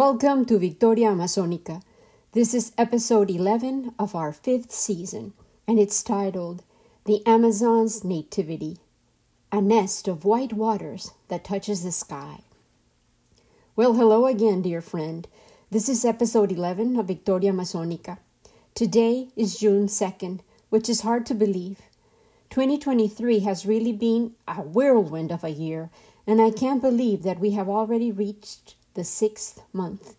Welcome to Victoria Amazonica. This is episode 11 of our fifth season, and it's titled The Amazon's Nativity A Nest of White Waters That Touches the Sky. Well, hello again, dear friend. This is episode 11 of Victoria Amazonica. Today is June 2nd, which is hard to believe. 2023 has really been a whirlwind of a year, and I can't believe that we have already reached the sixth month,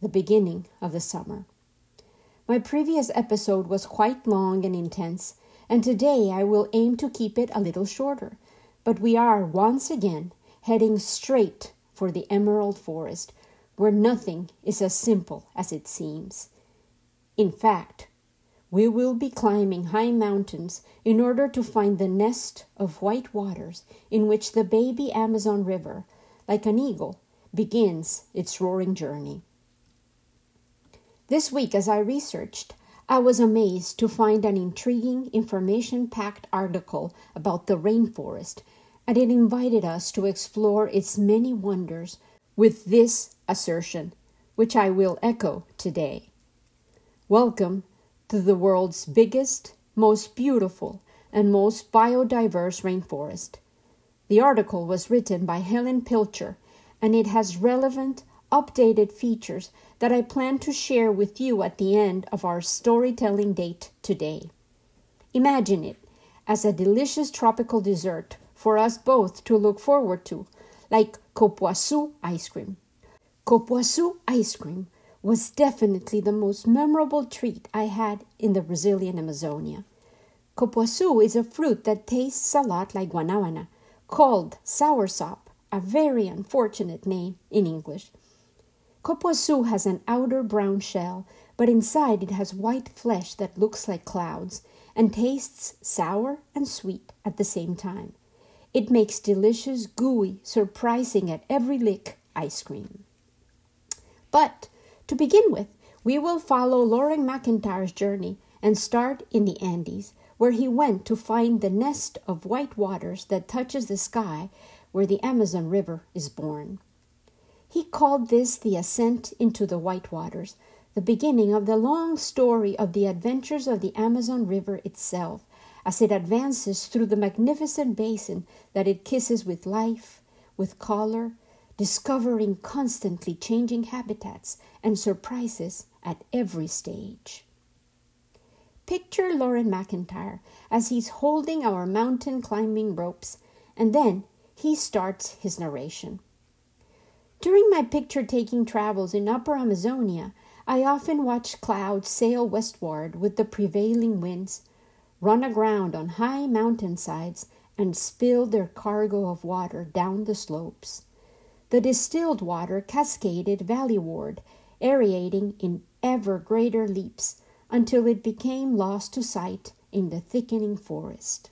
the beginning of the summer. My previous episode was quite long and intense, and today I will aim to keep it a little shorter. But we are once again heading straight for the Emerald Forest, where nothing is as simple as it seems. In fact, we will be climbing high mountains in order to find the nest of white waters in which the baby Amazon River, like an eagle, begins its roaring journey. This week, as I researched, I was amazed to find an intriguing, information packed article about the rainforest, and it invited us to explore its many wonders with this assertion, which I will echo today. Welcome to the world's biggest, most beautiful, and most biodiverse rainforest. The article was written by Helen Pilcher and it has relevant, updated features that I plan to share with you at the end of our storytelling date today. Imagine it as a delicious tropical dessert for us both to look forward to, like copoaçu ice cream. Copoaçu ice cream was definitely the most memorable treat I had in the Brazilian Amazonia. Copoaçu is a fruit that tastes a lot like guanabana, called soursop a very unfortunate name in English. Copoaçu has an outer brown shell, but inside it has white flesh that looks like clouds and tastes sour and sweet at the same time. It makes delicious, gooey, surprising at every lick ice cream. But to begin with, we will follow Loren McIntyre's journey and start in the Andes, where he went to find the nest of white waters that touches the sky where the Amazon River is born. He called this the ascent into the white waters, the beginning of the long story of the adventures of the Amazon River itself, as it advances through the magnificent basin that it kisses with life, with color, discovering constantly changing habitats and surprises at every stage. Picture Loren McIntyre as he's holding our mountain climbing ropes, and then he starts his narration. During my picture taking travels in Upper Amazonia, I often watch clouds sail westward with the prevailing winds, run aground on high mountainsides, and spill their cargo of water down the slopes. The distilled water cascaded valleyward, aerating in ever greater leaps until it became lost to sight in the thickening forest.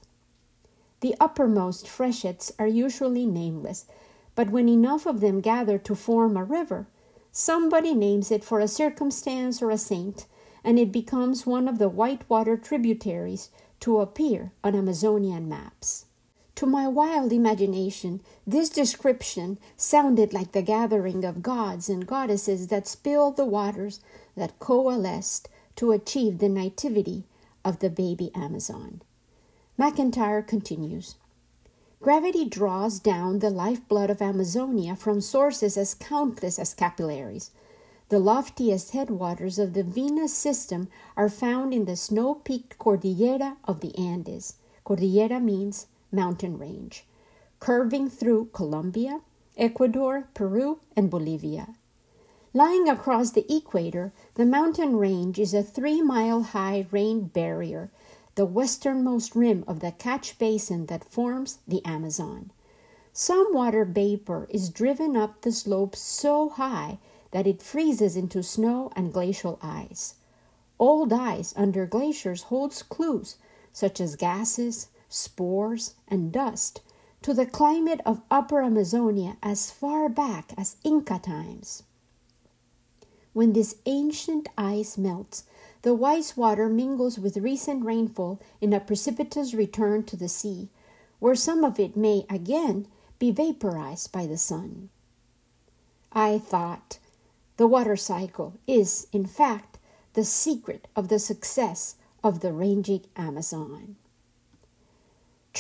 The uppermost freshets are usually nameless, but when enough of them gather to form a river, somebody names it for a circumstance or a saint, and it becomes one of the whitewater tributaries to appear on Amazonian maps. To my wild imagination, this description sounded like the gathering of gods and goddesses that spilled the waters that coalesced to achieve the nativity of the baby Amazon. McIntyre continues Gravity draws down the lifeblood of Amazonia from sources as countless as capillaries. The loftiest headwaters of the Venus system are found in the snow peaked Cordillera of the Andes. Cordillera means mountain range, curving through Colombia, Ecuador, Peru, and Bolivia. Lying across the equator, the mountain range is a three mile high rain barrier the westernmost rim of the catch basin that forms the Amazon. Some water vapor is driven up the slopes so high that it freezes into snow and glacial ice. Old ice under glaciers holds clues such as gases, spores, and dust to the climate of Upper Amazonia as far back as Inca times. When this ancient ice melts, the white water mingles with recent rainfall in a precipitous return to the sea, where some of it may again be vaporized by the sun. I thought, The water cycle is, in fact, the secret of the success of the ranging Amazon.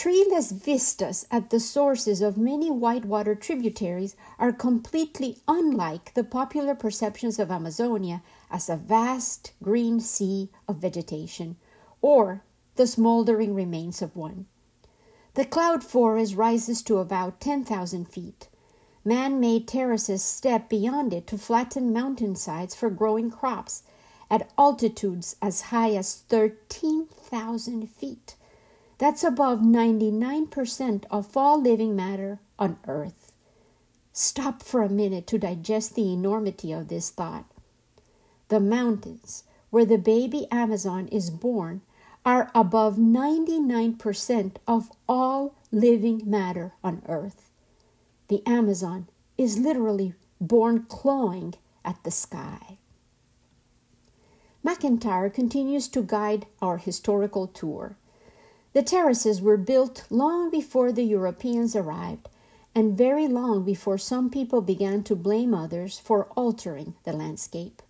Treeless vistas at the sources of many whitewater tributaries are completely unlike the popular perceptions of Amazonia as a vast green sea of vegetation or the smoldering remains of one. The cloud forest rises to about 10,000 feet. Man made terraces step beyond it to flatten mountainsides for growing crops at altitudes as high as 13,000 feet. That's above 99% of all living matter on Earth. Stop for a minute to digest the enormity of this thought. The mountains where the baby Amazon is born are above 99% of all living matter on Earth the Amazon is literally born clawing at the sky. McIntyre continues to guide our historical tour. The terraces were built long before the Europeans arrived and very long before some people began to blame others for altering the landscape.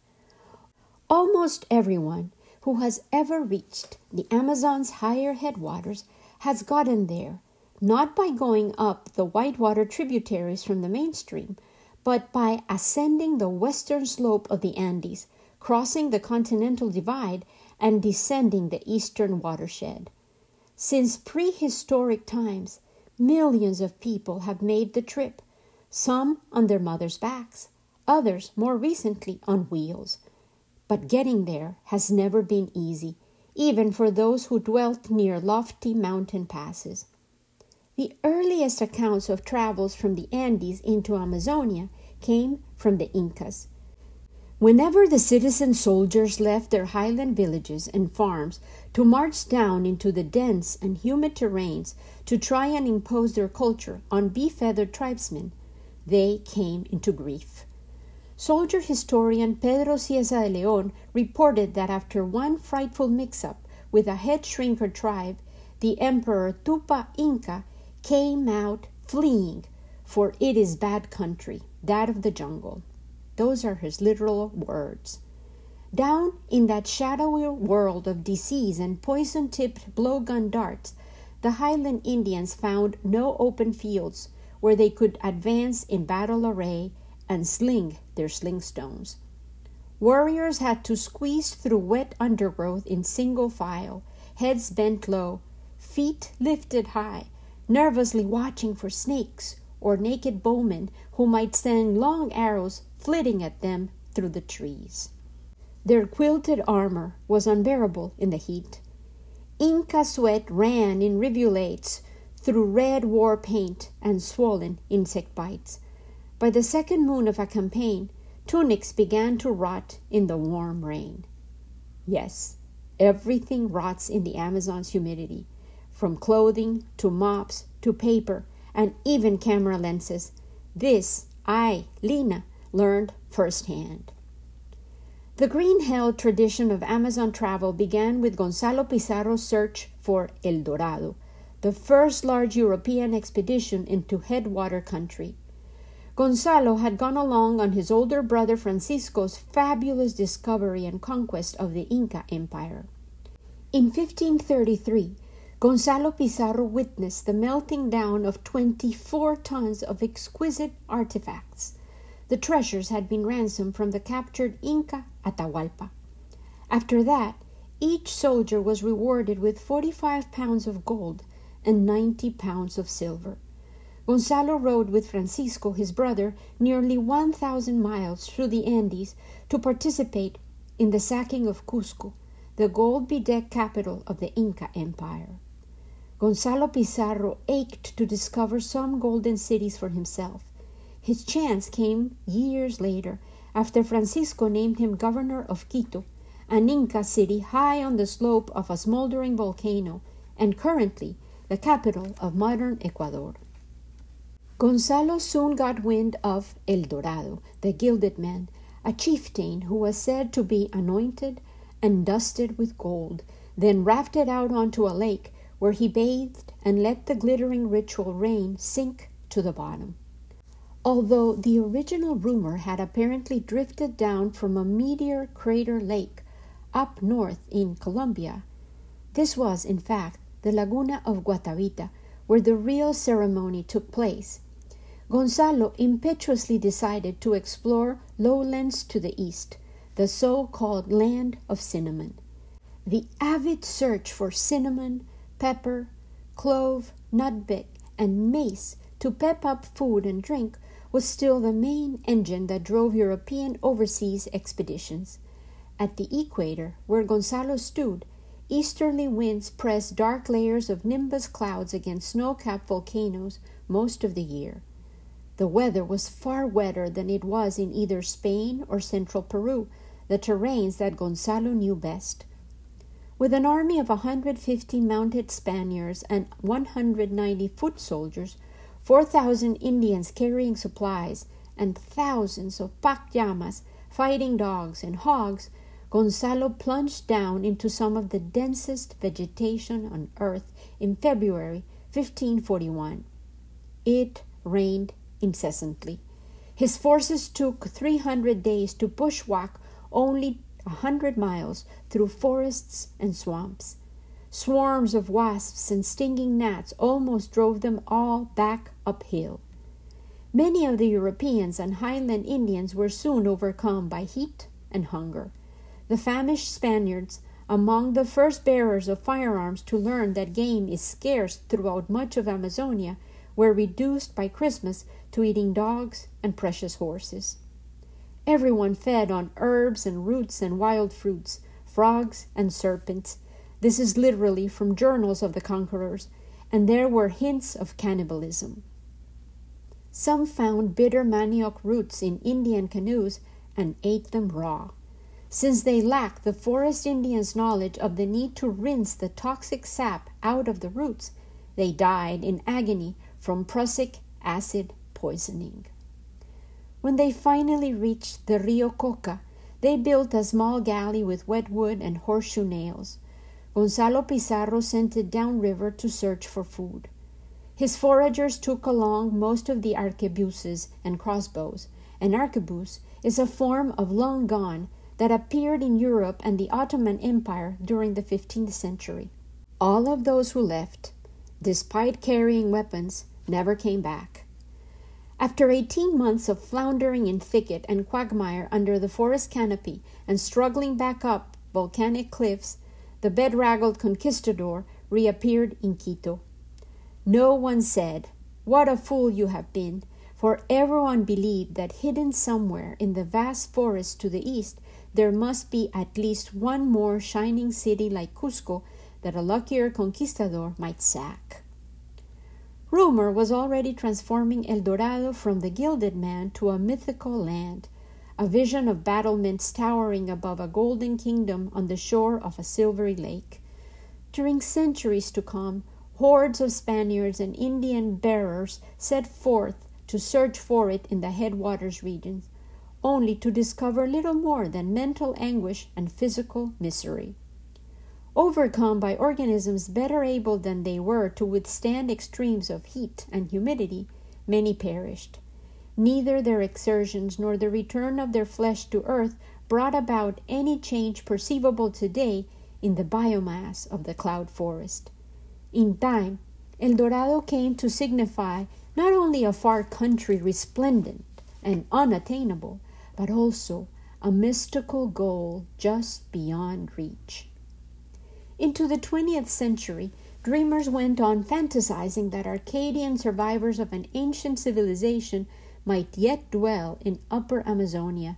Almost everyone who has ever reached the Amazon's higher headwaters has gotten there not by going up the whitewater tributaries from the mainstream, but by ascending the western slope of the Andes, crossing the continental divide, and descending the eastern watershed. Since prehistoric times, millions of people have made the trip, some on their mothers' backs, others more recently on wheels. But getting there has never been easy, even for those who dwelt near lofty mountain passes. The earliest accounts of travels from the Andes into Amazonia came from the Incas. Whenever the citizen soldiers left their highland villages and farms to march down into the dense and humid terrains to try and impose their culture on befeathered tribesmen, they came into grief. Soldier historian Pedro Cieza de Leon reported that after one frightful mix up with a head shrinker tribe, the Emperor Tupa Inca came out fleeing, for it is bad country, that of the jungle. Those are his literal words. Down in that shadowy world of disease and poison tipped blowgun darts, the Highland Indians found no open fields where they could advance in battle array and sling their sling stones. Warriors had to squeeze through wet undergrowth in single file, heads bent low, feet lifted high, nervously watching for snakes or naked bowmen who might send long arrows flitting at them through the trees. Their quilted armor was unbearable in the heat. Inca sweat ran in rivulets through red war paint and swollen insect bites. By the second moon of a campaign, tunics began to rot in the warm rain. Yes, everything rots in the Amazon's humidity from clothing to mops to paper and even camera lenses. This I, Lina, learned firsthand. The green held tradition of Amazon travel began with Gonzalo Pizarro's search for El Dorado, the first large European expedition into headwater country. Gonzalo had gone along on his older brother Francisco's fabulous discovery and conquest of the Inca Empire. In 1533, Gonzalo Pizarro witnessed the melting down of 24 tons of exquisite artifacts. The treasures had been ransomed from the captured Inca Atahualpa. After that, each soldier was rewarded with 45 pounds of gold and 90 pounds of silver. Gonzalo rode with Francisco, his brother, nearly 1,000 miles through the Andes to participate in the sacking of Cusco, the gold bedecked capital of the Inca Empire. Gonzalo Pizarro ached to discover some golden cities for himself. His chance came years later, after Francisco named him governor of Quito, an Inca city high on the slope of a smoldering volcano, and currently the capital of modern Ecuador. Gonzalo soon got wind of El Dorado, the gilded man, a chieftain who was said to be anointed and dusted with gold, then rafted out onto a lake where he bathed and let the glittering ritual rain sink to the bottom. Although the original rumor had apparently drifted down from a meteor crater lake up north in Colombia, this was, in fact, the Laguna of Guatavita, where the real ceremony took place. Gonzalo impetuously decided to explore lowlands to the east, the so called land of cinnamon. The avid search for cinnamon, pepper, clove, nutmeg, and mace to pep up food and drink was still the main engine that drove European overseas expeditions. At the equator, where Gonzalo stood, easterly winds pressed dark layers of nimbus clouds against snow capped volcanoes most of the year. The weather was far wetter than it was in either Spain or central Peru, the terrains that Gonzalo knew best. With an army of 150 mounted Spaniards and 190 foot soldiers, 4,000 Indians carrying supplies, and thousands of pack llamas, fighting dogs, and hogs, Gonzalo plunged down into some of the densest vegetation on earth in February 1541. It rained incessantly. His forces took 300 days to bushwhack only a hundred miles through forests and swamps. Swarms of wasps and stinging gnats almost drove them all back uphill. Many of the Europeans and Highland Indians were soon overcome by heat and hunger. The famished Spaniards, among the first bearers of firearms to learn that game is scarce throughout much of Amazonia, were reduced by Christmas to eating dogs and precious horses. Everyone fed on herbs and roots and wild fruits, frogs and serpents. This is literally from journals of the conquerors, and there were hints of cannibalism. Some found bitter manioc roots in Indian canoes and ate them raw. Since they lacked the forest Indians' knowledge of the need to rinse the toxic sap out of the roots, they died in agony from prussic acid poisoning. When they finally reached the Rio Coca, they built a small galley with wet wood and horseshoe nails. Gonzalo Pizarro sent it downriver to search for food. His foragers took along most of the arquebuses and crossbows. An arquebus is a form of long gun that appeared in Europe and the Ottoman Empire during the 15th century. All of those who left, despite carrying weapons, never came back. After eighteen months of floundering in thicket and quagmire under the forest canopy and struggling back up volcanic cliffs, the bedraggled conquistador reappeared in Quito. No one said, What a fool you have been, for everyone believed that hidden somewhere in the vast forest to the east there must be at least one more shining city like Cusco that a luckier conquistador might sack. Rumor was already transforming El Dorado from the gilded man to a mythical land, a vision of battlements towering above a golden kingdom on the shore of a silvery lake. During centuries to come, hordes of Spaniards and Indian bearers set forth to search for it in the headwaters regions, only to discover little more than mental anguish and physical misery. Overcome by organisms better able than they were to withstand extremes of heat and humidity, many perished. Neither their exertions nor the return of their flesh to earth brought about any change perceivable today in the biomass of the cloud forest. In time, El Dorado came to signify not only a far country resplendent and unattainable, but also a mystical goal just beyond reach. Into the 20th century, dreamers went on fantasizing that Arcadian survivors of an ancient civilization might yet dwell in Upper Amazonia.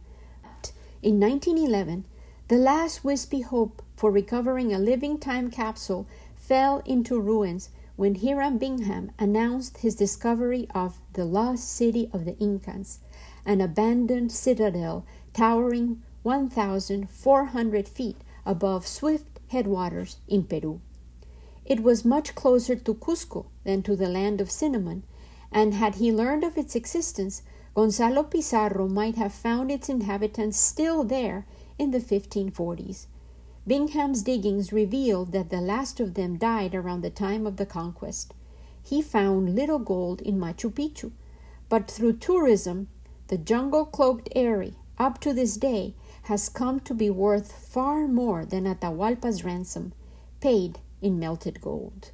In 1911, the last wispy hope for recovering a living time capsule fell into ruins when Hiram Bingham announced his discovery of the lost city of the Incas, an abandoned citadel towering 1,400 feet above swift headwaters in Peru. It was much closer to Cusco than to the land of cinnamon, and had he learned of its existence, Gonzalo Pizarro might have found its inhabitants still there in the 1540s. Bingham's diggings revealed that the last of them died around the time of the conquest. He found little gold in Machu Picchu, but through tourism, the jungle cloaked area, up to this day, has come to be worth far more than Atahualpa's ransom, paid in melted gold.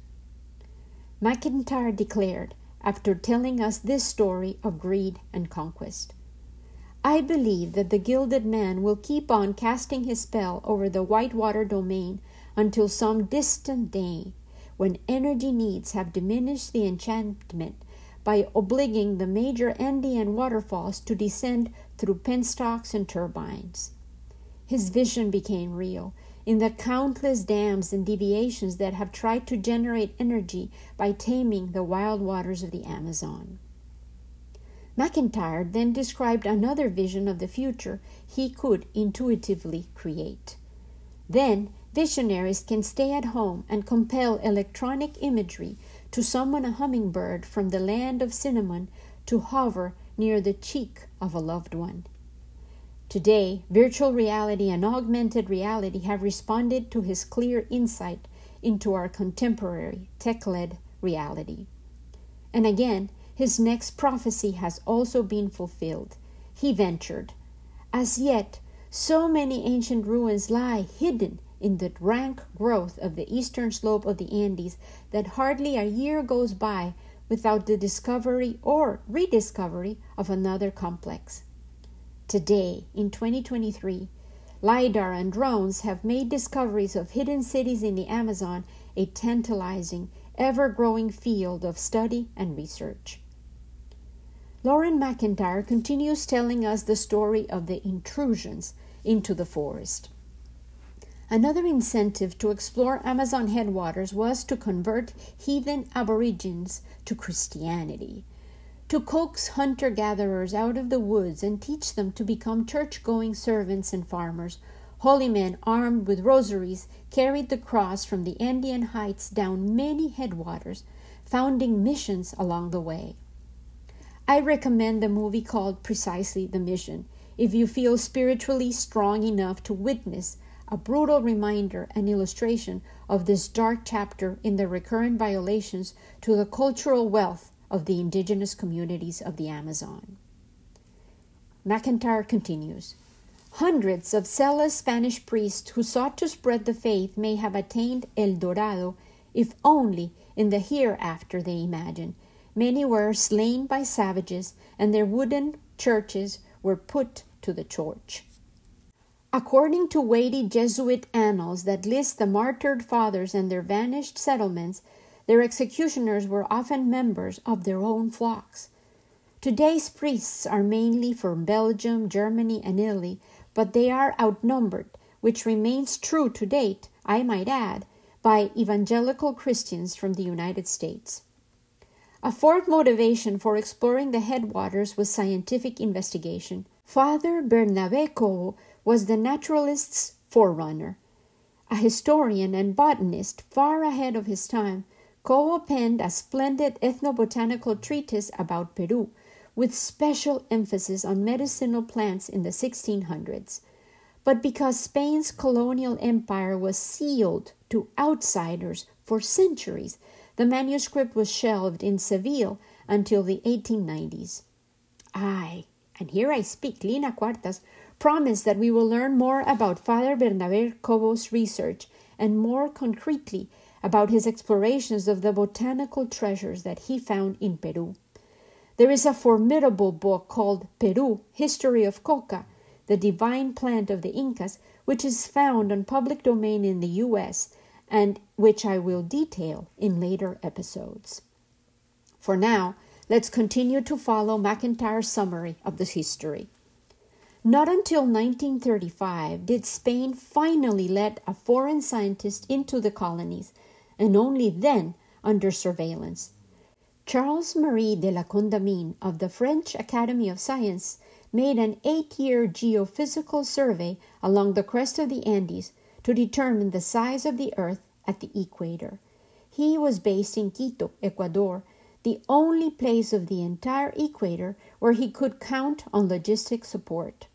McIntyre declared, after telling us this story of greed and conquest. I believe that the Gilded Man will keep on casting his spell over the Whitewater domain until some distant day when energy needs have diminished the enchantment by obliging the major Andean waterfalls to descend through penstocks and turbines. His vision became real in the countless dams and deviations that have tried to generate energy by taming the wild waters of the Amazon. McIntyre then described another vision of the future he could intuitively create. Then, visionaries can stay at home and compel electronic imagery to summon a hummingbird from the land of cinnamon to hover near the cheek of a loved one. Today, virtual reality and augmented reality have responded to his clear insight into our contemporary tech led reality. And again, his next prophecy has also been fulfilled. He ventured, As yet, so many ancient ruins lie hidden in the rank growth of the eastern slope of the Andes that hardly a year goes by without the discovery or rediscovery of another complex. Today, in 2023, LIDAR and drones have made discoveries of hidden cities in the Amazon a tantalizing, ever growing field of study and research. Loren McIntyre continues telling us the story of the intrusions into the forest. Another incentive to explore Amazon headwaters was to convert heathen aborigines to Christianity to coax hunter gatherers out of the woods and teach them to become church going servants and farmers. Holy men armed with rosaries carried the cross from the Andean heights down many headwaters, founding missions along the way. I recommend the movie called precisely The Mission if you feel spiritually strong enough to witness a brutal reminder and illustration of this dark chapter in the recurrent violations to the cultural wealth of the indigenous communities of the Amazon. McIntyre continues Hundreds of zealous Spanish priests who sought to spread the faith may have attained El Dorado, if only in the hereafter they imagine. Many were slain by savages, and their wooden churches were put to the torch. According to weighty Jesuit annals that list the martyred fathers and their vanished settlements, their executioners were often members of their own flocks. Today's priests are mainly from Belgium, Germany, and Italy, but they are outnumbered, which remains true to date, I might add, by evangelical Christians from the United States. A fourth motivation for exploring the headwaters was scientific investigation. Father Bernabé Cobo was the naturalist's forerunner. A historian and botanist far ahead of his time, Cobo penned a splendid ethnobotanical treatise about Peru, with special emphasis on medicinal plants in the 1600s. But because Spain's colonial empire was sealed to outsiders for centuries, the manuscript was shelved in Seville until the 1890s. I, and here I speak, Lina Cuartas, promise that we will learn more about Father Bernabé Cobo's research and more concretely about his explorations of the botanical treasures that he found in Peru. There is a formidable book called Peru History of Coca, the divine plant of the Incas, which is found on public domain in the US and which I will detail in later episodes. For now, let's continue to follow McIntyre's summary of this history. Not until 1935 did Spain finally let a foreign scientist into the colonies and only then under surveillance. Charles Marie de la Condamine of the French Academy of Science made an eight year geophysical survey along the crest of the Andes to determine the size of the Earth at the equator. He was based in Quito, Ecuador, the only place of the entire equator where he could count on logistic support.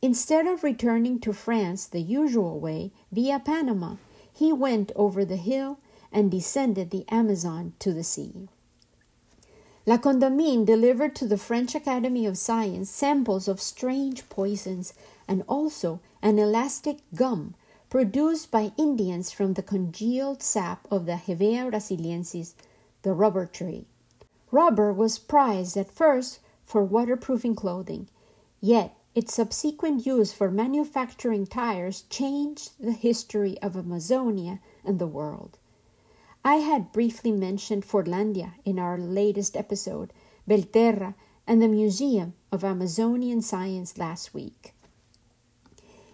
Instead of returning to France the usual way, via Panama, he went over the hill and descended the Amazon to the sea. La Condamine delivered to the French Academy of Science samples of strange poisons and also an elastic gum produced by Indians from the congealed sap of the Hevea brasiliensis, the rubber tree. Rubber was prized at first for waterproofing clothing, yet its subsequent use for manufacturing tires changed the history of Amazonia and the world. I had briefly mentioned Fordlandia in our latest episode, Belterra, and the Museum of Amazonian Science last week.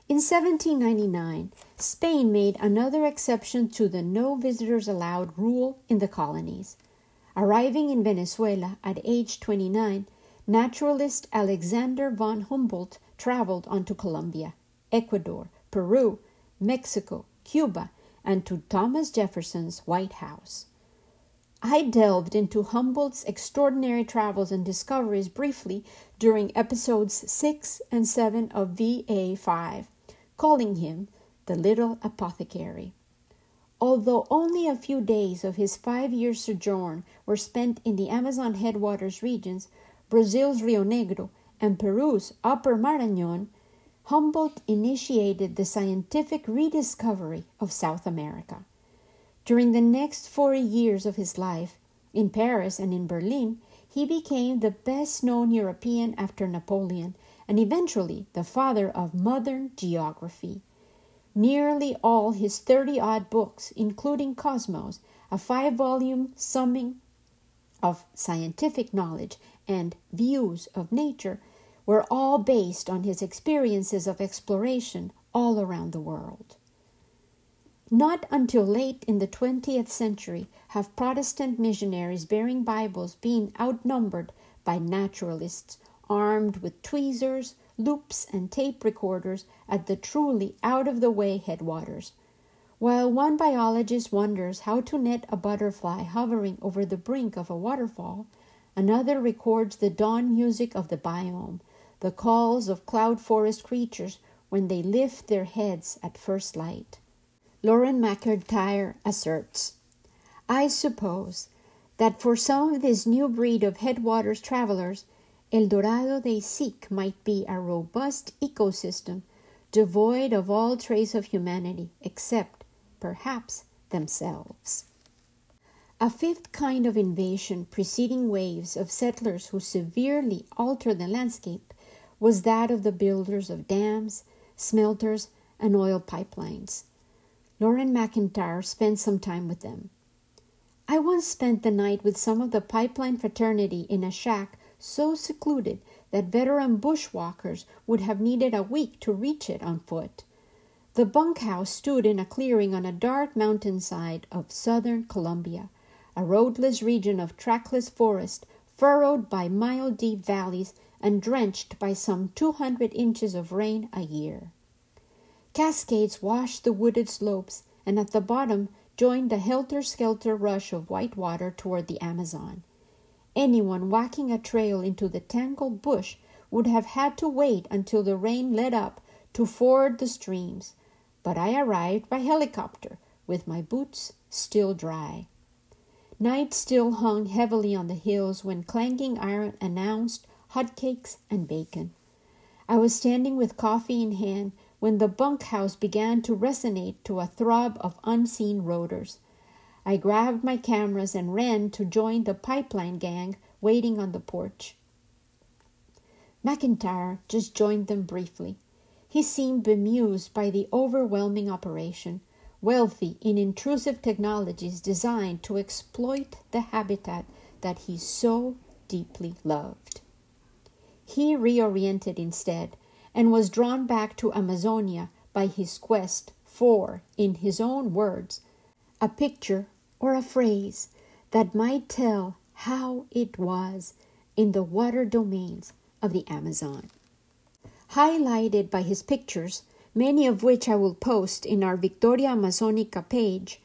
In 1799, Spain made another exception to the no visitors allowed rule in the colonies. Arriving in Venezuela at age 29, naturalist Alexander von Humboldt traveled on to Colombia, Ecuador, Peru, Mexico, Cuba, and to Thomas Jefferson's White House. I delved into Humboldt's extraordinary travels and discoveries briefly during episodes 6 and 7 of VA 5, calling him the Little Apothecary. Although only a few days of his five year sojourn were spent in the Amazon headwaters regions, Brazil's Rio Negro, and Peru's Upper Marañon, Humboldt initiated the scientific rediscovery of South America. During the next 40 years of his life, in Paris and in Berlin, he became the best known European after Napoleon and eventually the father of modern geography. Nearly all his 30 odd books, including Cosmos, a five volume summing of scientific knowledge and views of nature were all based on his experiences of exploration all around the world. Not until late in the 20th century have Protestant missionaries bearing Bibles been outnumbered by naturalists armed with tweezers, loupes, and tape recorders at the truly out of the way headwaters. While one biologist wonders how to net a butterfly hovering over the brink of a waterfall, Another records the dawn music of the biome, the calls of cloud forest creatures when they lift their heads at first light. Loren McIntyre asserts I suppose that for some of this new breed of headwaters travelers, El Dorado they seek might be a robust ecosystem devoid of all trace of humanity except, perhaps, themselves. A fifth kind of invasion preceding waves of settlers who severely altered the landscape was that of the builders of dams, smelters, and oil pipelines. Loren McIntyre spent some time with them. I once spent the night with some of the pipeline fraternity in a shack so secluded that veteran bushwalkers would have needed a week to reach it on foot. The bunkhouse stood in a clearing on a dark mountainside of southern Colombia a roadless region of trackless forest, furrowed by mile deep valleys and drenched by some 200 inches of rain a year. Cascades washed the wooded slopes, and at the bottom joined the helter skelter rush of white water toward the Amazon. Anyone walking a trail into the tangled bush would have had to wait until the rain let up to ford the streams, but I arrived by helicopter with my boots still dry. Night still hung heavily on the hills when clanking iron announced hot cakes and bacon. I was standing with coffee in hand when the bunkhouse began to resonate to a throb of unseen rotors. I grabbed my cameras and ran to join the pipeline gang waiting on the porch. McIntyre just joined them briefly. He seemed bemused by the overwhelming operation wealthy in intrusive technologies designed to exploit the habitat that he so deeply loved. He reoriented instead and was drawn back to Amazonia by his quest for, in his own words, a picture or a phrase that might tell how it was in the water domains of the Amazon. Highlighted by his pictures many of which I will post in our Victoria Amazonica page,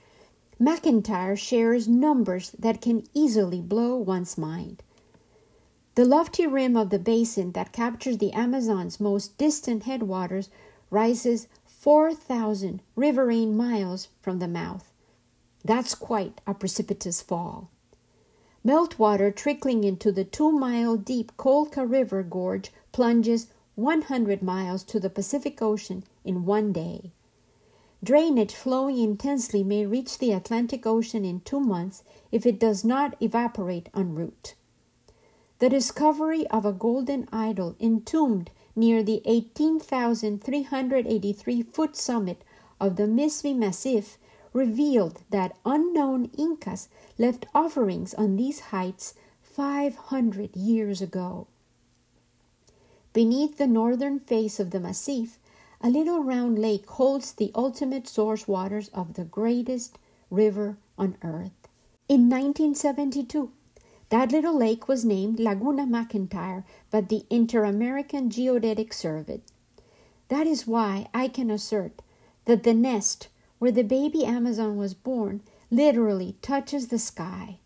McIntyre shares numbers that can easily blow one's mind. The lofty rim of the basin that captures the Amazon's most distant headwaters rises 4,000 riverine miles from the mouth. That's quite a precipitous fall. Meltwater trickling into the two mile deep Colca River gorge plunges 100 miles to the Pacific Ocean in one day. Drainage flowing intensely may reach the Atlantic Ocean in two months if it does not evaporate en route. The discovery of a golden idol entombed near the 18,383 foot summit of the Mismi Massif revealed that unknown Incas left offerings on these heights 500 years ago. Beneath the northern face of the massif, a little round lake holds the ultimate source waters of the greatest river on earth. In 1972, that little lake was named Laguna McIntyre by the Inter American Geodetic Survey. That is why I can assert that the nest where the baby Amazon was born literally touches the sky.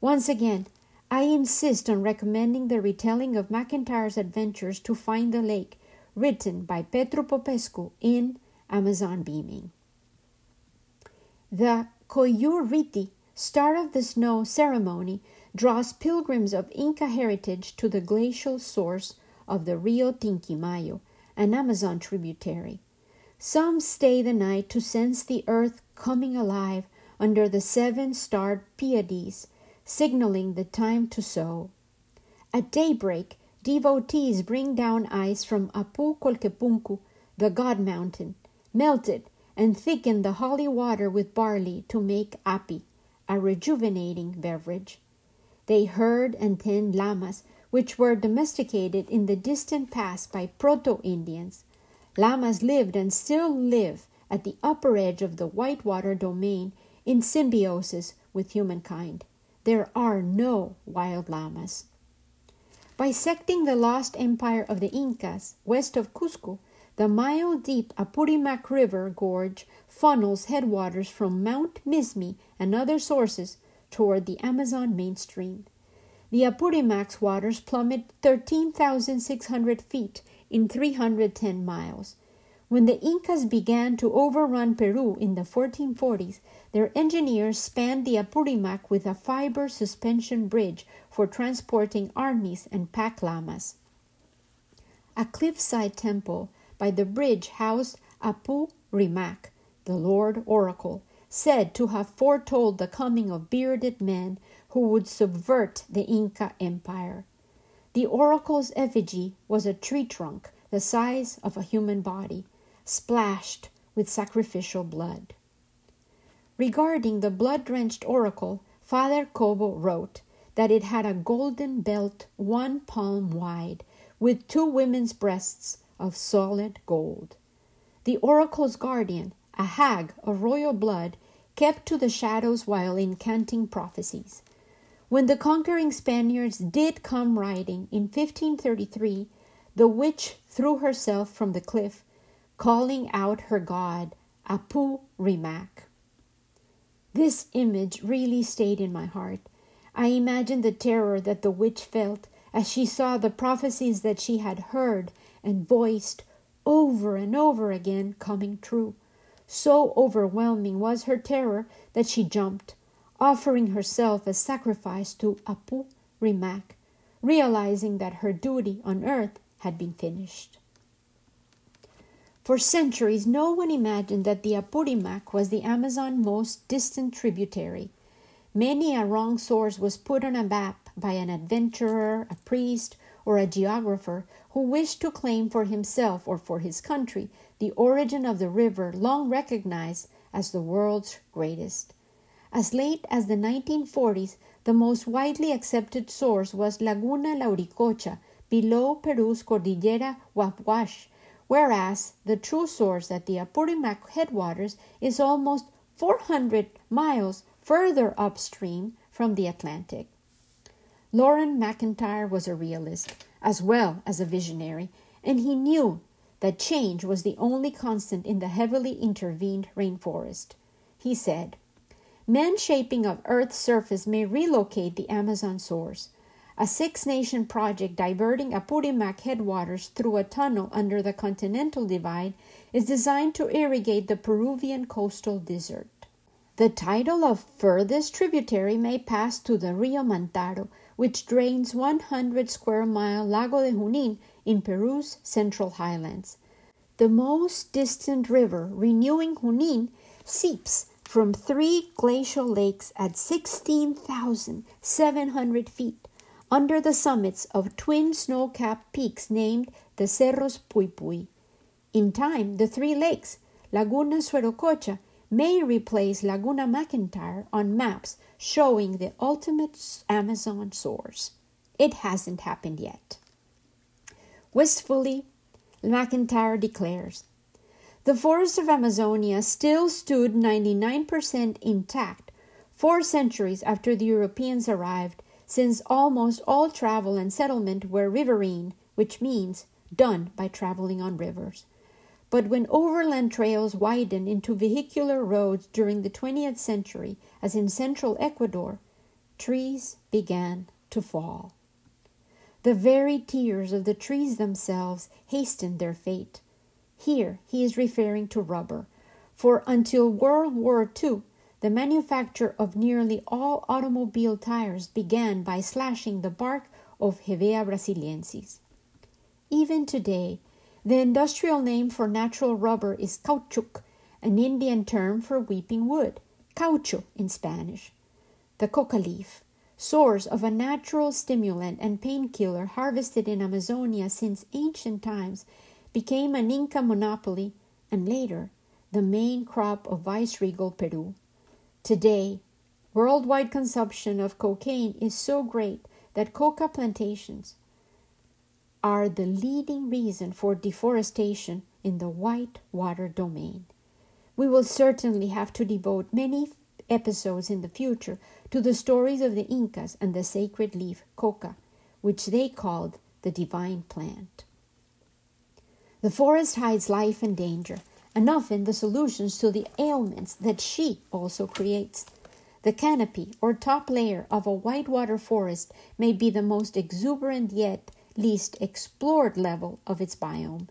Once again, I insist on recommending the retelling of McIntyre's adventures to find the lake, written by Petru Popescu in Amazon Beaming. The Qoyllur Rit'i, Star of the Snow ceremony, draws pilgrims of Inca heritage to the glacial source of the Rio Tinquimayo, an Amazon tributary. Some stay the night to sense the earth coming alive under the seven starred Pleiades, signaling the time to sow. At daybreak, devotees bring down ice from Apu Colquepuncu, the God Mountain, melt it, and thicken the holy water with barley to make api, a rejuvenating beverage. They herd and tend llamas, which were domesticated in the distant past by Proto Indians. Llamas lived and still live at the upper edge of the whitewater domain in symbiosis with humankind. There are no wild llamas. Bisecting the lost empire of the Incas west of Cusco, the mile deep Apurimac River gorge funnels headwaters from Mount Mismi and other sources toward the Amazon mainstream. The Apurimac's waters plummet 13,600 feet in 310 miles. When the Incas began to overrun Peru in the 1440s, their engineers spanned the Apurimac with a fiber suspension bridge for transporting armies and pack llamas. A cliffside temple by the bridge housed Apu Rimac, the Lord Oracle, said to have foretold the coming of bearded men who would subvert the Inca Empire. The oracle's effigy was a tree trunk the size of a human body, splashed with sacrificial blood. Regarding the blood drenched oracle, Father Cobo wrote that it had a golden belt one palm wide, with two women's breasts of solid gold. The oracle's guardian, a hag of royal blood, kept to the shadows while incanting prophecies. When the conquering Spaniards did come riding in 1533, the witch threw herself from the cliff, calling out her god, Apu Rimac. This image really stayed in my heart. I imagined the terror that the witch felt as she saw the prophecies that she had heard and voiced over and over again coming true. So overwhelming was her terror that she jumped, offering herself as sacrifice to Apu Rimac, realizing that her duty on earth had been finished. For centuries, no one imagined that the Apurimac was the Amazon's most distant tributary. Many a wrong source was put on a map by an adventurer, a priest, or a geographer who wished to claim for himself or for his country the origin of the river long recognized as the world's greatest. As late as the 1940s, the most widely accepted source was Laguna Lauricocha, below Peru's Cordillera Huayhuash, whereas the true source at the Apurimac headwaters is almost 400 miles further upstream from the Atlantic. Loren McIntyre was a realist as well as a visionary, and he knew that change was the only constant in the heavily intervened rainforest. He said, Man shaping of Earth's surface may relocate the Amazon source. A six nation project diverting Apurimac headwaters through a tunnel under the Continental Divide is designed to irrigate the Peruvian coastal desert. The title of furthest tributary may pass to the Rio Mantaro, which drains 100 square mile Lago de Junin in Peru's central highlands. The most distant river, renewing Junin, seeps from three glacial lakes at 16,700 feet under the summits of twin snow capped peaks named the Cerros Puypuy. In time, the three lakes, Laguna Suerococha, may replace Laguna McIntyre on maps showing the ultimate Amazon source. It hasn't happened yet. Wistfully, McIntyre declares The forests of Amazonia still stood 99% intact four centuries after the Europeans arrived, since almost all travel and settlement were riverine, which means done by traveling on rivers. But when overland trails widened into vehicular roads during the 20th century, as in central Ecuador, trees began to fall. The very tears of the trees themselves hastened their fate. Here he is referring to rubber, for until World War II, the manufacture of nearly all automobile tires began by slashing the bark of Hevea brasiliensis. Even today, the industrial name for natural rubber is caoutchouc, an Indian term for weeping wood, caucho in Spanish. The coca leaf, source of a natural stimulant and painkiller harvested in Amazonia since ancient times, became an Inca monopoly and later the main crop of viceregal Peru. Today, worldwide consumption of cocaine is so great that coca plantations are the leading reason for deforestation in the white water domain. We will certainly have to devote many episodes in the future to the stories of the Incas and the sacred leaf coca, which they called the divine plant. The forest hides life and danger, and often the solutions to the ailments that she also creates. The canopy or top layer of a whitewater forest may be the most exuberant yet least explored level of its biome.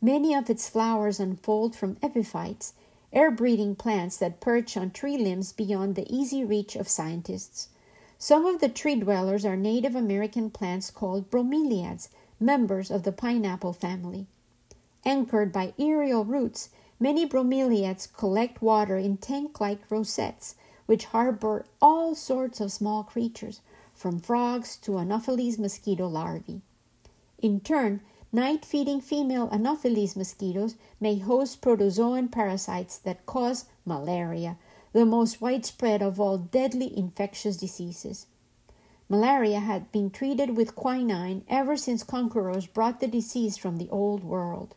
Many of its flowers unfold from epiphytes, air breathing plants that perch on tree limbs beyond the easy reach of scientists. Some of the tree dwellers are Native American plants called bromeliads, members of the pineapple family. Anchored by aerial roots, many bromeliads collect water in tank like rosettes, which harbor all sorts of small creatures, from frogs to Anopheles mosquito larvae. In turn, night feeding female Anopheles mosquitoes may host protozoan parasites that cause malaria, the most widespread of all deadly infectious diseases. Malaria had been treated with quinine ever since conquerors brought the disease from the old world.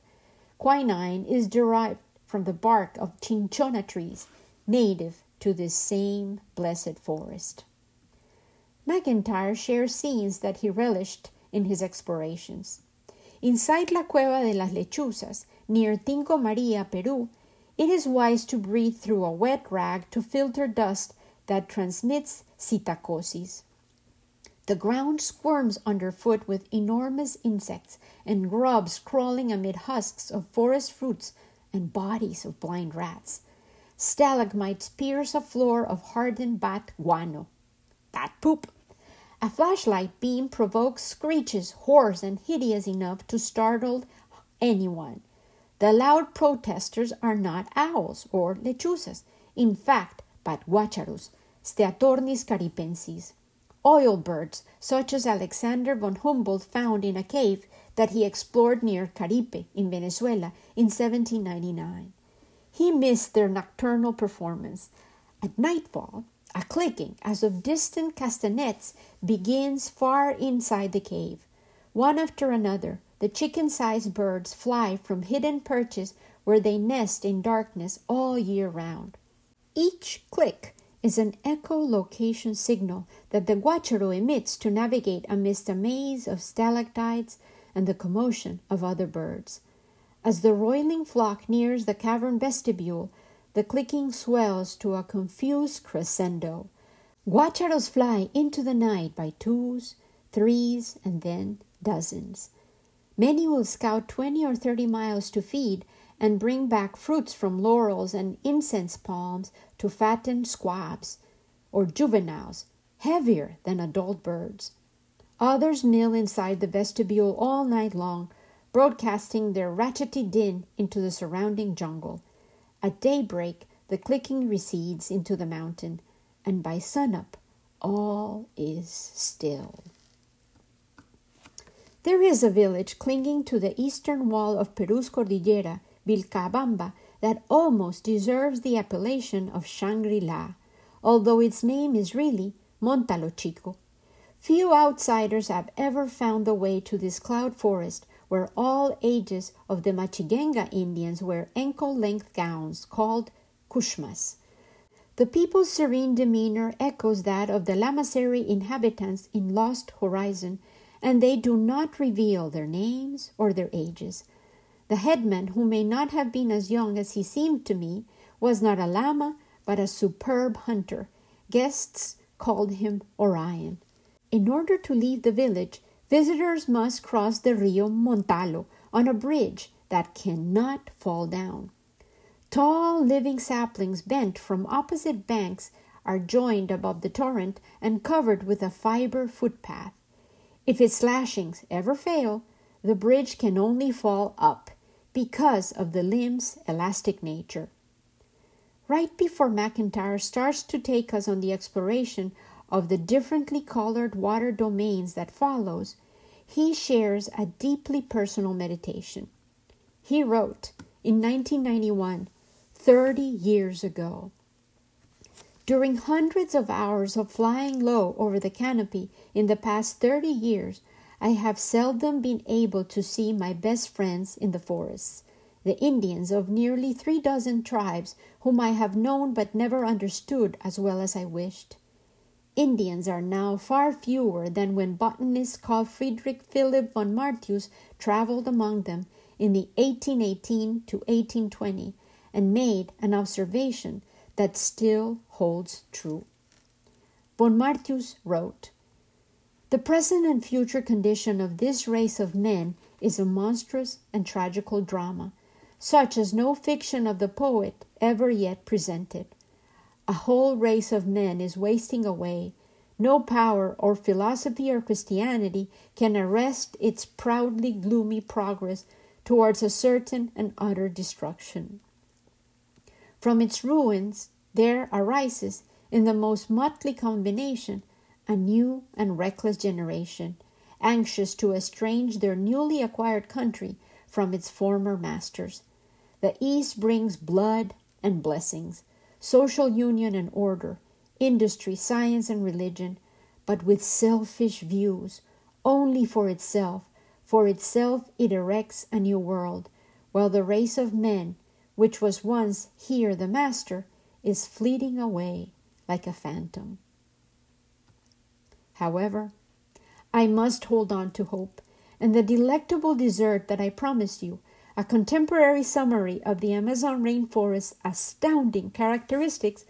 Quinine is derived from the bark of cinchona trees, native to this same blessed forest. McIntyre shares scenes that he relished in his explorations. Inside La Cueva de las Lechuzas, near Tingo Maria, Peru, it is wise to breathe through a wet rag to filter dust that transmits psittacosis. The ground squirms underfoot with enormous insects and grubs crawling amid husks of forest fruits and bodies of blind rats. Stalagmites pierce a floor of hardened bat guano. Bat poop! A flashlight beam provokes screeches hoarse and hideous enough to startle anyone. The loud protesters are not owls or lechuzas, in fact, but guacharos, Steatornis caripensis, oil birds such as Alexander von Humboldt found in a cave that he explored near Caripe in Venezuela in 1799. He missed their nocturnal performance. At nightfall, a clicking as of distant castanets begins far inside the cave. One after another, the chicken sized birds fly from hidden perches where they nest in darkness all year round. Each click is an echolocation signal that the guacharo emits to navigate amidst a maze of stalactites and the commotion of other birds. As the roiling flock nears the cavern vestibule, the clicking swells to a confused crescendo. Guacharos fly into the night by twos, threes, and then dozens. Many will scout 20 or 30 miles to feed, and bring back fruits from laurels and incense palms to fatten squabs or juveniles, heavier than adult birds. Others mill inside the vestibule all night long, broadcasting their ratchety din into the surrounding jungle. At daybreak, the clicking recedes into the mountain, and by sunup, all is still. There is a village clinging to the eastern wall of Peru's Cordillera, Vilcabamba, that almost deserves the appellation of Shangri La, although its name is really Montalo Chico. Few outsiders have ever found the way to this cloud forest where all ages of the Machigenga Indians wear ankle length gowns called kushmas. The people's serene demeanor echoes that of the Lamasery inhabitants in Lost Horizon, and they do not reveal their names or their ages. The headman, who may not have been as young as he seemed to me, was not a Lama, but a superb hunter. Guests called him Orion. In order to leave the village, visitors must cross the Rio Montalo on a bridge that cannot fall down. Tall living saplings bent from opposite banks are joined above the torrent and covered with a fiber footpath. If its lashings ever fail, the bridge can only fall up because of the limb's elastic nature. Right before McIntyre starts to take us on the exploration of the differently colored water domains that follows, he shares a deeply personal meditation. He wrote in 1991 30 years ago. During hundreds of hours of flying low over the canopy in the past 30 years, I have seldom been able to see my best friends in the forests, the Indians of nearly three dozen tribes whom I have known but never understood as well as I wished. Indians are now far fewer than when botanist called Friedrich Philipp von Martius traveled among them in the 1818 to 1820 and made an observation that still holds true. Von Martius wrote The present and future condition of this race of men is a monstrous and tragical drama, such as no fiction of the poet ever yet presented. A whole race of men is wasting away. No power or philosophy or Christianity can arrest its proudly gloomy progress towards a certain and utter destruction. From its ruins there arises, in the most motley combination, a new and reckless generation, anxious to estrange their newly acquired country from its former masters. The East brings blood and blessings, social union and order, industry, science, and religion, but with selfish views, only for itself. For itself it erects a new world, while the race of men which was once here the master, is fleeting away like a phantom. However, I must hold on to hope, and the delectable dessert that I promised you, a contemporary summary of the Amazon rainforest's astounding characteristics,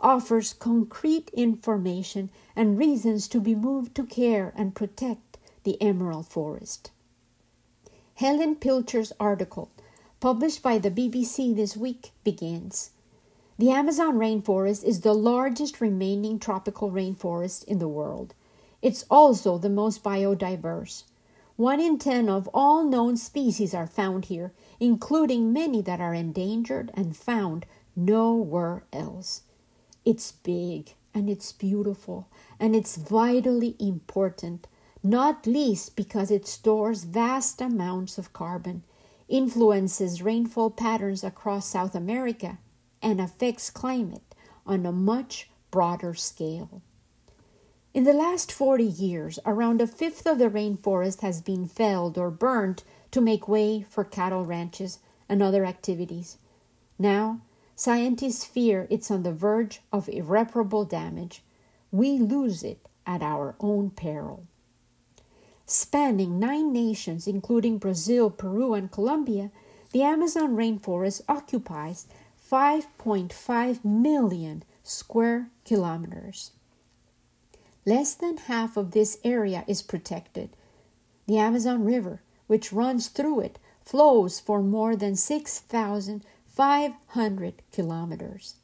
offers concrete information and reasons to be moved to care and protect the emerald forest. Helen Pilcher's article published by the BBC this week, begins. The Amazon rainforest is the largest remaining tropical rainforest in the world. It's also the most biodiverse. One in ten of all known species are found here, including many that are endangered and found nowhere else. It's big and it's beautiful and it's vitally important, not least because it stores vast amounts of carbon influences rainfall patterns across South America, and affects climate on a much broader scale. In the last 40 years, around a fifth of the rainforest has been felled or burned to make way for cattle ranches and other activities. Now, scientists fear it's on the verge of irreparable damage. We lose it at our own peril spanning nine nations, including Brazil, Peru, and Colombia, the Amazon rainforest occupies 5.5 million square kilometers. Less than half of this area is protected. The Amazon River, which runs through it, flows for more than 6,500 kilometers.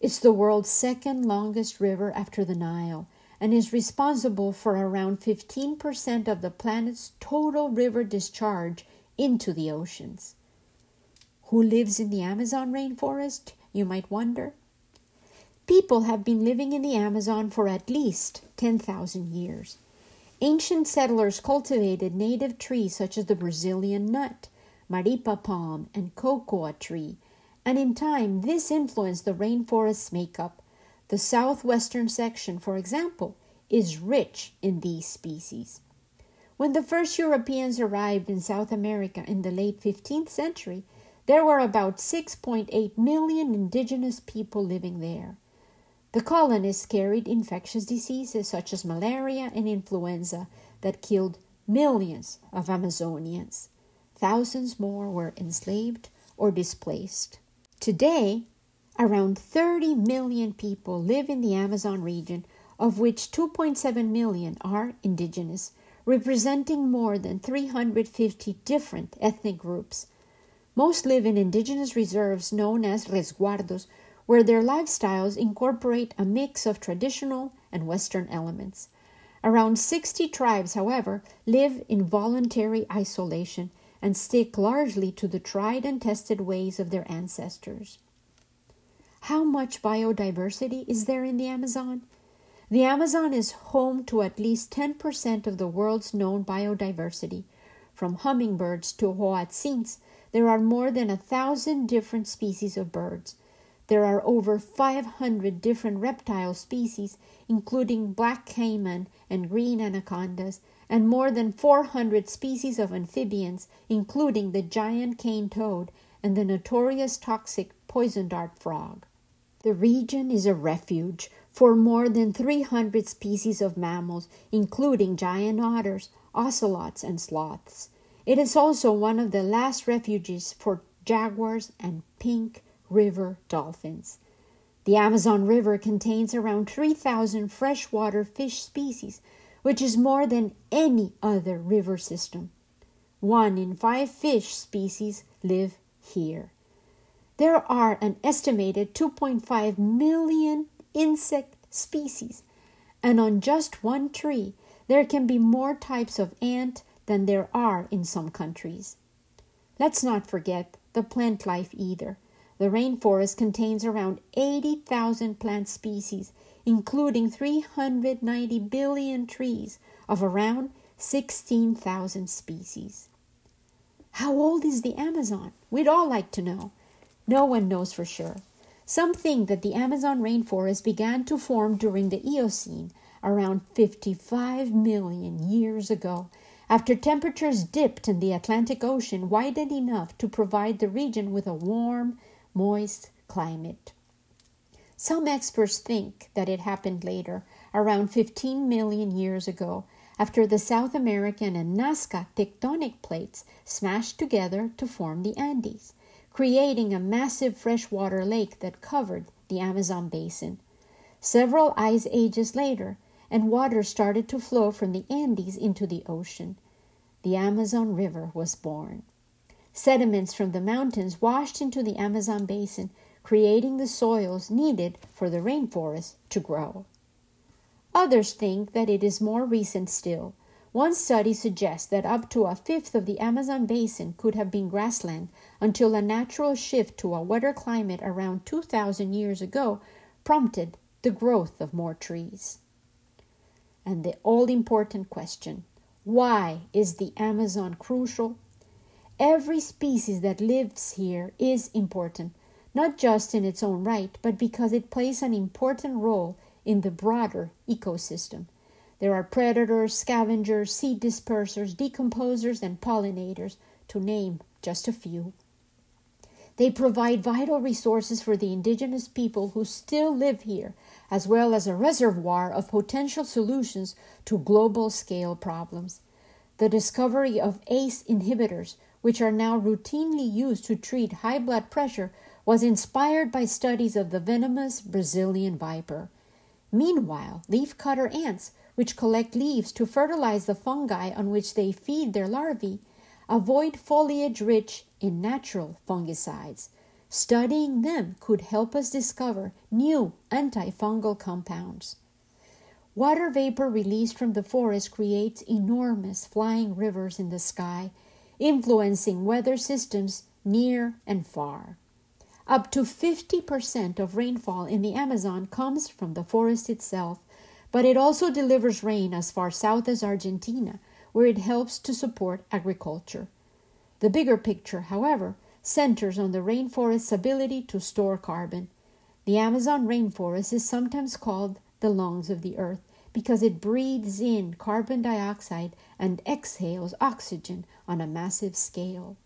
It's the world's second longest river after the Nile and is responsible for around 15% of the planet's total river discharge into the oceans. Who lives in the Amazon rainforest, you might wonder? People have been living in the Amazon for at least 10,000 years. Ancient settlers cultivated native trees such as the Brazilian nut, maripa palm, and cocoa tree, and in time this influenced the rainforest's makeup. The southwestern section, for example, is rich in these species. When the first Europeans arrived in South America in the late 15th century, there were about 6.8 million indigenous people living there. The colonists carried infectious diseases such as malaria and influenza that killed millions of Amazonians. Thousands more were enslaved or displaced. Today, around 30 million people live in the Amazon region, of which 2.7 million are indigenous, representing more than 350 different ethnic groups. Most live in indigenous reserves known as resguardos, where their lifestyles incorporate a mix of traditional and Western elements. Around 60 tribes, however, live in voluntary isolation and stick largely to the tried and tested ways of their ancestors. How much biodiversity is there in the Amazon? The Amazon is home to at least 10% of the world's known biodiversity. From hummingbirds to hoatzins, there are more than a thousand different species of birds. There are over 500 different reptile species, including black caiman and green anacondas, and more than 400 species of amphibians, including the giant cane toad and the notorious toxic poison dart frog. The region is a refuge for more than 300 species of mammals, including giant otters, ocelots, and sloths. It is also one of the last refuges for jaguars and pink river dolphins. The Amazon River contains around 3,000 freshwater fish species, which is more than any other river system. One in five fish species live here. There are an estimated 2.5 million insect species, and on just one tree, there can be more types of ant than there are in some countries. Let's not forget the plant life either. The rainforest contains around 80,000 plant species, including 390 billion trees of around 16,000 species. How old is the Amazon? We'd all like to know. No one knows for sure. Some think that the Amazon rainforest began to form during the Eocene, around 55 million years ago, after temperatures dipped and the Atlantic Ocean widened enough to provide the region with a warm, moist climate. Some experts think that it happened later, around 15 million years ago, after the South American and Nazca tectonic plates smashed together to form the Andes, creating a massive freshwater lake that covered the Amazon basin. Several ice ages later, and water started to flow from the Andes into the ocean. The Amazon River was born. Sediments from the mountains washed into the Amazon basin, creating the soils needed for the rainforest to grow. Others think that it is more recent still. One study suggests that up to a fifth of the Amazon basin could have been grassland until a natural shift to a wetter climate around 2,000 years ago prompted the growth of more trees. And the all important question why is the Amazon crucial Every species that lives here is important, not just in its own right, but because it plays an important role in the broader ecosystem. There are predators, scavengers, seed dispersers, decomposers, and pollinators, to name just a few. They provide vital resources for the indigenous people who still live here, as well as a reservoir of potential solutions to global scale problems. The discovery of ACE inhibitors which are now routinely used to treat high blood pressure, was inspired by studies of the venomous Brazilian viper. Meanwhile, leafcutter ants, which collect leaves to fertilize the fungi on which they feed their larvae, avoid foliage rich in natural fungicides. Studying them could help us discover new antifungal compounds. Water vapor released from the forest creates enormous flying rivers in the sky, influencing weather systems near and far. Up to 50% of rainfall in the Amazon comes from the forest itself, but it also delivers rain as far south as Argentina, where it helps to support agriculture. The bigger picture, however, centers on the rainforest's ability to store carbon. The Amazon rainforest is sometimes called the lungs of the earth because it breathes in carbon dioxide and exhales oxygen on a massive scale.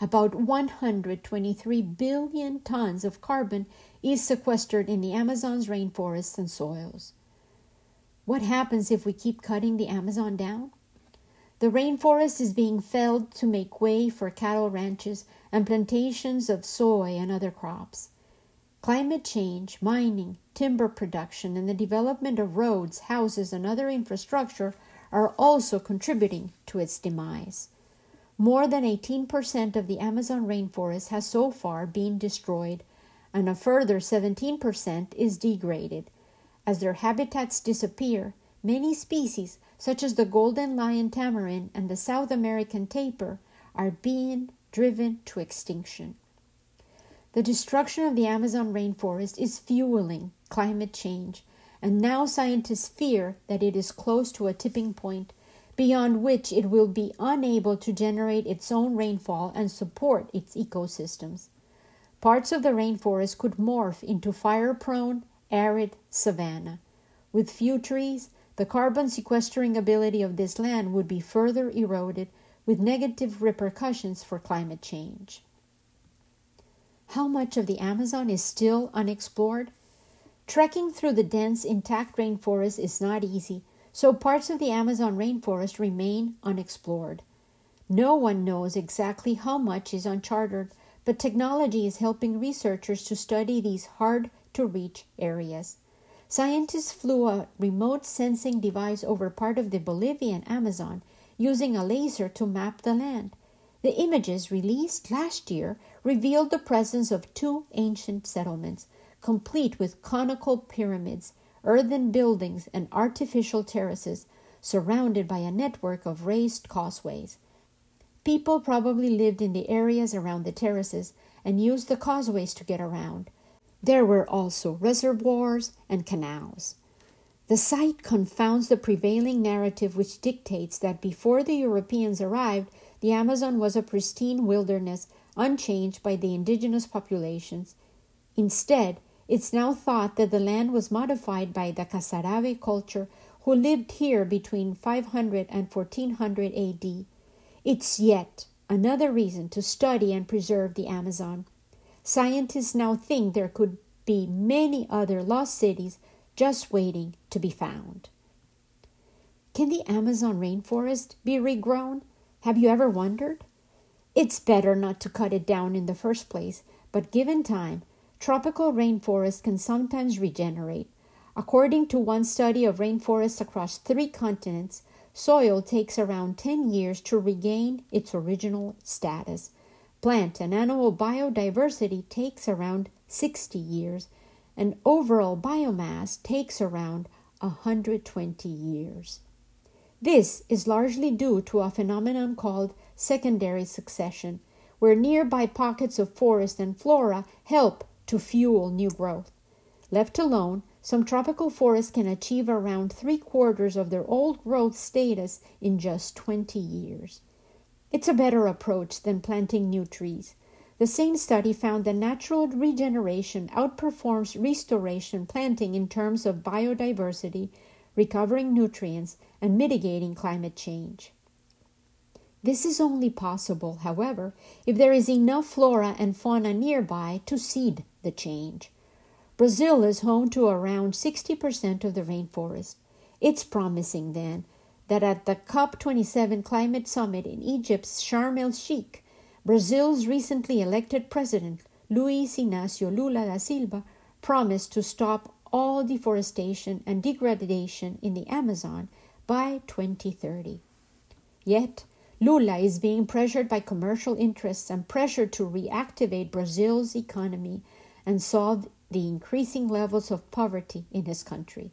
About 123 billion tons of carbon is sequestered in the Amazon's rainforests and soils. What happens if we keep cutting the Amazon down? The rainforest is being felled to make way for cattle ranches and plantations of soy and other crops. Climate change, mining, timber production, and the development of roads, houses, and other infrastructure are also contributing to its demise. More than 18% of the Amazon rainforest has so far been destroyed, and a further 17% is degraded. As their habitats disappear, many species, such as the golden lion tamarin and the South American tapir, are being driven to extinction. The destruction of the Amazon rainforest is fueling climate change, and now scientists fear that it is close to a tipping point beyond which it will be unable to generate its own rainfall and support its ecosystems. Parts of the rainforest could morph into fire prone, arid savanna. With few trees, the carbon sequestering ability of this land would be further eroded with negative repercussions for climate change. How much of the Amazon is still unexplored? Trekking through the dense, intact rainforest is not easy, so parts of the Amazon rainforest remain unexplored. No one knows exactly how much is uncharted, but technology is helping researchers to study these hard to reach areas. Scientists flew a remote sensing device over part of the Bolivian Amazon using a laser to map the land. The images released last year revealed the presence of two ancient settlements, complete with conical pyramids, earthen buildings, and artificial terraces, surrounded by a network of raised causeways. People probably lived in the areas around the terraces and used the causeways to get around. There were also reservoirs and canals. The site confounds the prevailing narrative, which dictates that before the Europeans arrived, the Amazon was a pristine wilderness unchanged by the indigenous populations. Instead, it's now thought that the land was modified by the Casarabe culture who lived here between 500 and 1400 AD. It's yet another reason to study and preserve the Amazon. Scientists now think there could be many other lost cities just waiting to be found. Can the Amazon rainforest be regrown? Have you ever wondered? It's better not to cut it down in the first place, but given time, tropical rainforests can sometimes regenerate. According to one study of rainforests across three continents, soil takes around 10 years to regain its original status. Plant and animal biodiversity takes around 60 years, and overall biomass takes around 120 years. This is largely due to a phenomenon called secondary succession, where nearby pockets of forest and flora help to fuel new growth. Left alone, some tropical forests can achieve around three quarters of their old growth status in just 20 years. It's a better approach than planting new trees. The same study found that natural regeneration outperforms restoration planting in terms of biodiversity, recovering nutrients, and mitigating climate change. This is only possible, however, if there is enough flora and fauna nearby to seed the change. Brazil is home to around 60% of the rainforest. It's promising, then, that at the COP27 climate summit in Egypt's Sharm el Sheikh, Brazil's recently elected president, Luiz Inácio Lula da Silva, promised to stop all deforestation and degradation in the Amazon by 2030. Yet, Lula is being pressured by commercial interests and pressured to reactivate Brazil's economy and solve the increasing levels of poverty in his country.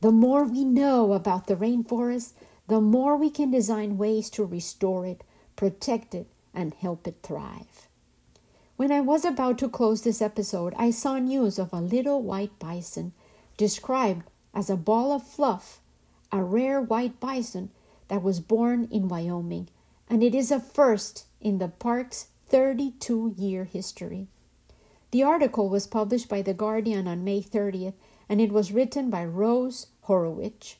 The more we know about the rainforest, the more we can design ways to restore it, protect it, and help it thrive. When I was about to close this episode, I saw news of a little white bison described as a ball of fluff, a rare white bison that was born in Wyoming, and it is a first in the park's 32 year history. The article was published by The Guardian on May 30th, and it was written by Rose Horowitz.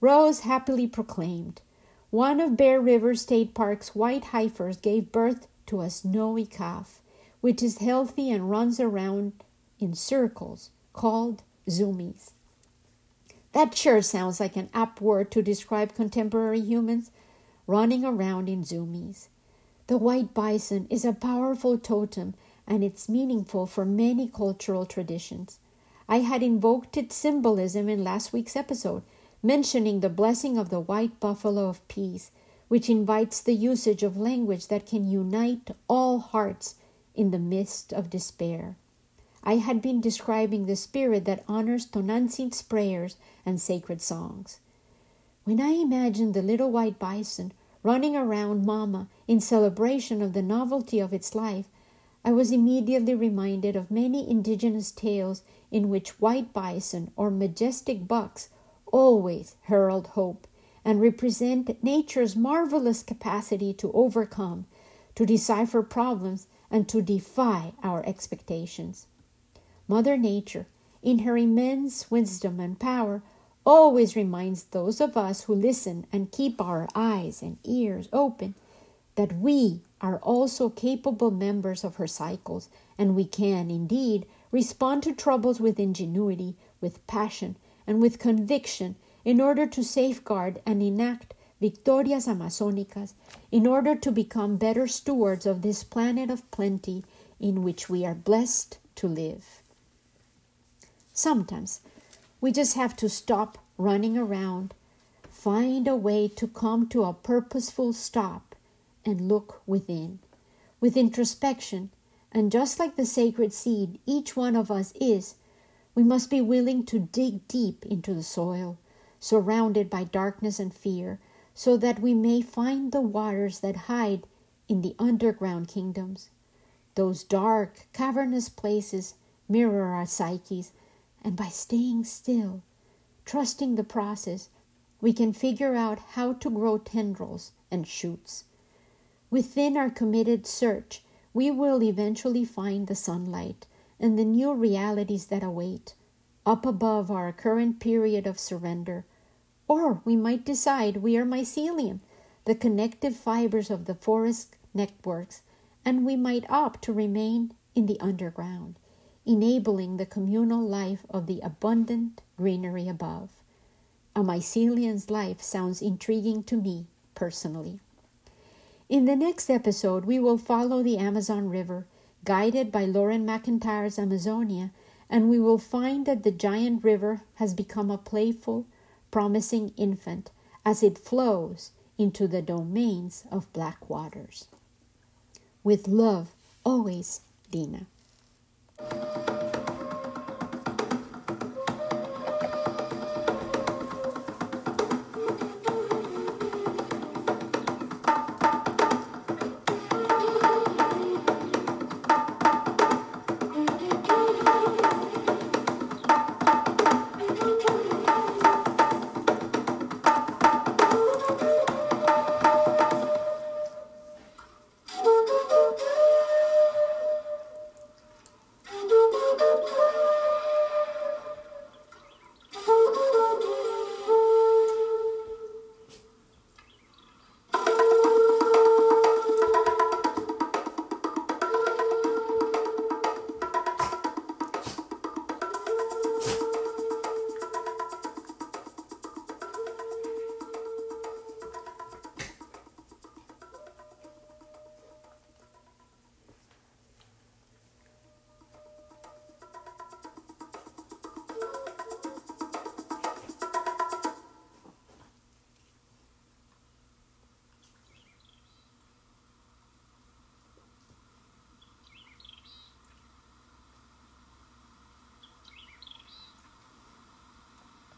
Rose happily proclaimed, One of Bear River State Park's white heifers gave birth to a snowy calf, which is healthy and runs around in circles, called zoomies. That sure sounds like an apt word to describe contemporary humans running around in zoomies. The white bison is a powerful totem and it's meaningful for many cultural traditions. I had invoked its symbolism in last week's episode, mentioning the blessing of the white buffalo of peace, which invites the usage of language that can unite all hearts in the midst of despair. I had been describing the spirit that honors Tonantzin's prayers and sacred songs. When I imagined the little white bison running around Mama in celebration of the novelty of its life, I was immediately reminded of many indigenous tales in which white bison or majestic bucks always herald hope and represent nature's marvelous capacity to overcome, to decipher problems, and to defy our expectations. Mother Nature, in her immense wisdom and power, always reminds those of us who listen and keep our eyes and ears open that we are also capable members of her cycles, and we can, indeed, respond to troubles with ingenuity, with passion, and with conviction in order to safeguard and enact victorias amazonicas, in order to become better stewards of this planet of plenty in which we are blessed to live. Sometimes we just have to stop running around, find a way to come to a purposeful stop and look within. With introspection, and just like the sacred seed each one of us is, we must be willing to dig deep into the soil, surrounded by darkness and fear, so that we may find the waters that hide in the underground kingdoms. Those dark, cavernous places mirror our psyches, and by staying still, trusting the process, we can figure out how to grow tendrils and shoots. Within our committed search, we will eventually find the sunlight and the new realities that await up above our current period of surrender. Or we might decide we are mycelium, the connective fibers of the forest networks, and we might opt to remain in the underground, enabling the communal life of the abundant greenery above. A mycelium's life sounds intriguing to me personally. In the next episode, we will follow the Amazon River, guided by Loren McIntyre's Amazonia, and we will find that the giant river has become a playful, promising infant as it flows into the domains of black waters. With love, always, Dina.